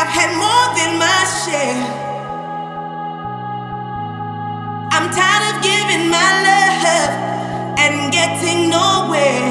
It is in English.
I've had more than my share. I'm tired of giving my love and getting nowhere.